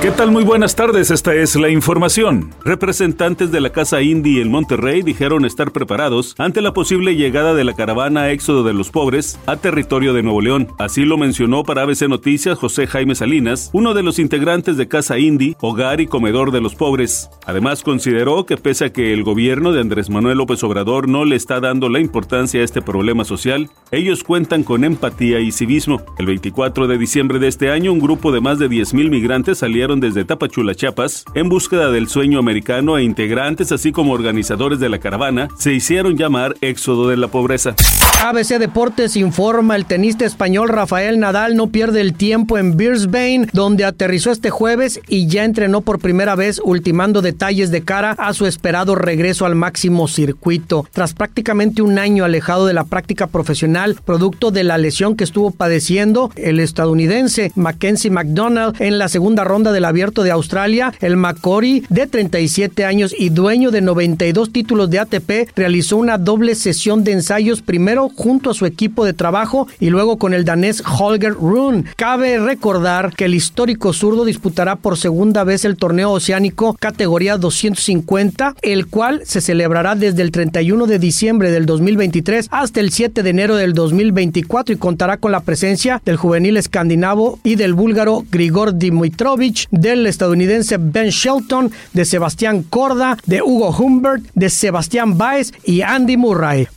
¿Qué tal? Muy buenas tardes, esta es la información. Representantes de la Casa Indy en Monterrey dijeron estar preparados ante la posible llegada de la caravana Éxodo de los Pobres a territorio de Nuevo León. Así lo mencionó para ABC Noticias José Jaime Salinas, uno de los integrantes de Casa Indy, hogar y comedor de los pobres. Además, consideró que pese a que el gobierno de Andrés Manuel López Obrador no le está dando la importancia a este problema social, ellos cuentan con empatía y civismo. El 24 de diciembre de este año, un grupo de más de 10.000 migrantes salieron desde Tapachula, Chiapas, en búsqueda del sueño americano e integrantes, así como organizadores de la caravana, se hicieron llamar Éxodo de la Pobreza. ABC Deportes informa, el tenista español Rafael Nadal no pierde el tiempo en Brisbane, donde aterrizó este jueves y ya entrenó por primera vez, ultimando detalles de cara a su esperado regreso al máximo circuito. Tras prácticamente un año alejado de la práctica profesional, producto de la lesión que estuvo padeciendo el estadounidense Mackenzie McDonald en la segunda ronda del Abierto de Australia, el Macori, de 37 años y dueño de 92 títulos de ATP, realizó una doble sesión de ensayos primero junto a su equipo de trabajo y luego con el danés Holger Rune. Cabe recordar que el histórico zurdo disputará por segunda vez el torneo oceánico categoría 250, el cual se celebrará desde el 31 de diciembre del 2023 hasta el 7 de enero del 2024 y contará con la presencia del juvenil escandinavo y del búlgaro Grigor Dimitrovich, del estadounidense Ben Shelton, de Sebastián Corda, de Hugo Humbert, de Sebastián Baez y Andy Murray.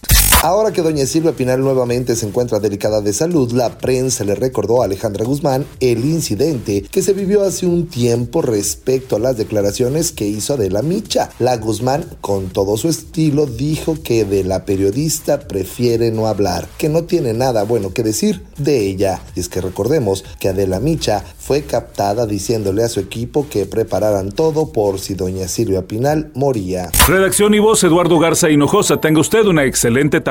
Ahora que doña Silvia Pinal nuevamente se encuentra delicada de salud, la prensa le recordó a Alejandra Guzmán el incidente que se vivió hace un tiempo respecto a las declaraciones que hizo Adela Micha. La Guzmán, con todo su estilo, dijo que de la periodista prefiere no hablar, que no tiene nada bueno que decir de ella. Y es que recordemos que Adela Micha fue captada diciéndole a su equipo que prepararan todo por si doña Silvia Pinal moría. Redacción y voz Eduardo Garza Hinojosa. Tenga usted una excelente tarde